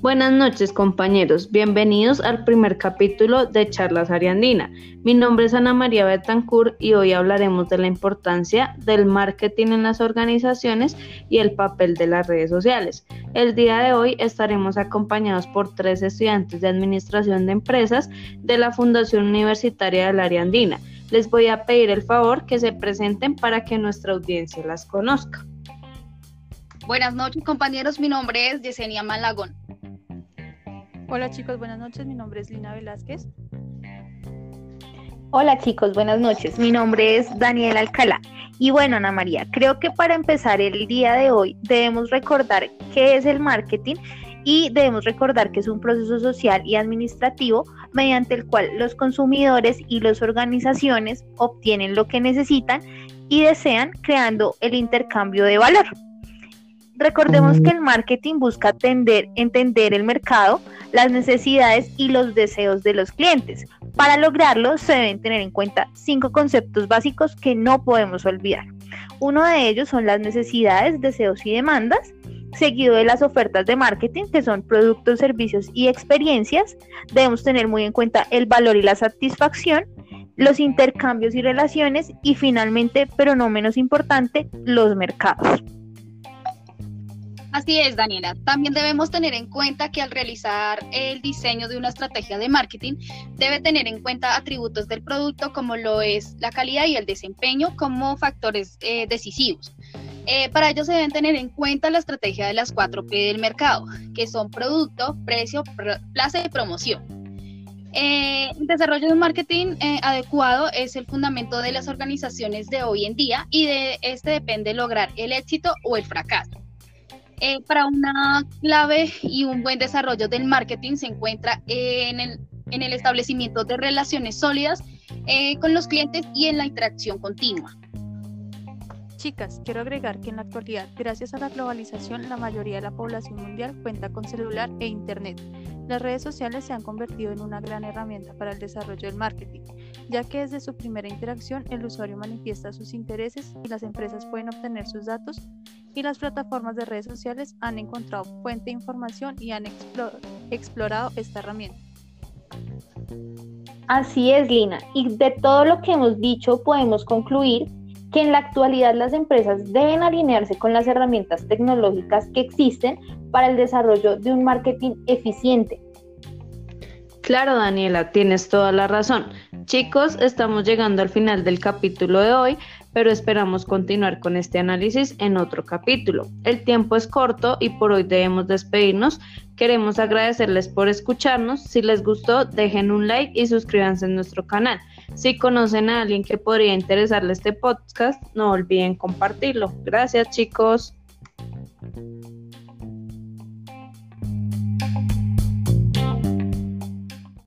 Buenas noches compañeros, bienvenidos al primer capítulo de Charlas Ariandina. Mi nombre es Ana María Betancourt y hoy hablaremos de la importancia del marketing en las organizaciones y el papel de las redes sociales. El día de hoy estaremos acompañados por tres estudiantes de Administración de Empresas de la Fundación Universitaria del Ariandina. Les voy a pedir el favor que se presenten para que nuestra audiencia las conozca. Buenas noches compañeros, mi nombre es Yesenia Malagón. Hola chicos, buenas noches. Mi nombre es Lina Velázquez. Hola chicos, buenas noches. Mi nombre es Daniel Alcalá. Y bueno, Ana María, creo que para empezar el día de hoy debemos recordar qué es el marketing y debemos recordar que es un proceso social y administrativo mediante el cual los consumidores y las organizaciones obtienen lo que necesitan y desean creando el intercambio de valor. Recordemos que el marketing busca atender, entender el mercado, las necesidades y los deseos de los clientes. Para lograrlo se deben tener en cuenta cinco conceptos básicos que no podemos olvidar. Uno de ellos son las necesidades, deseos y demandas, seguido de las ofertas de marketing, que son productos, servicios y experiencias. Debemos tener muy en cuenta el valor y la satisfacción, los intercambios y relaciones y finalmente, pero no menos importante, los mercados. Así es, Daniela. También debemos tener en cuenta que al realizar el diseño de una estrategia de marketing, debe tener en cuenta atributos del producto como lo es la calidad y el desempeño como factores eh, decisivos. Eh, para ello se deben tener en cuenta la estrategia de las 4P del mercado, que son producto, precio, plaza y promoción. Eh, el desarrollo de un marketing adecuado es el fundamento de las organizaciones de hoy en día y de este depende lograr el éxito o el fracaso. Eh, para una clave y un buen desarrollo del marketing se encuentra en el, en el establecimiento de relaciones sólidas eh, con los clientes y en la interacción continua. Chicas, quiero agregar que en la actualidad, gracias a la globalización, la mayoría de la población mundial cuenta con celular e Internet. Las redes sociales se han convertido en una gran herramienta para el desarrollo del marketing, ya que desde su primera interacción el usuario manifiesta sus intereses y las empresas pueden obtener sus datos y las plataformas de redes sociales han encontrado fuente de información y han explorado esta herramienta. Así es, Lina. Y de todo lo que hemos dicho podemos concluir que en la actualidad las empresas deben alinearse con las herramientas tecnológicas que existen para el desarrollo de un marketing eficiente. Claro, Daniela, tienes toda la razón. Chicos, estamos llegando al final del capítulo de hoy, pero esperamos continuar con este análisis en otro capítulo. El tiempo es corto y por hoy debemos despedirnos. Queremos agradecerles por escucharnos. Si les gustó, dejen un like y suscríbanse a nuestro canal. Si conocen a alguien que podría interesarle este podcast, no olviden compartirlo. Gracias chicos.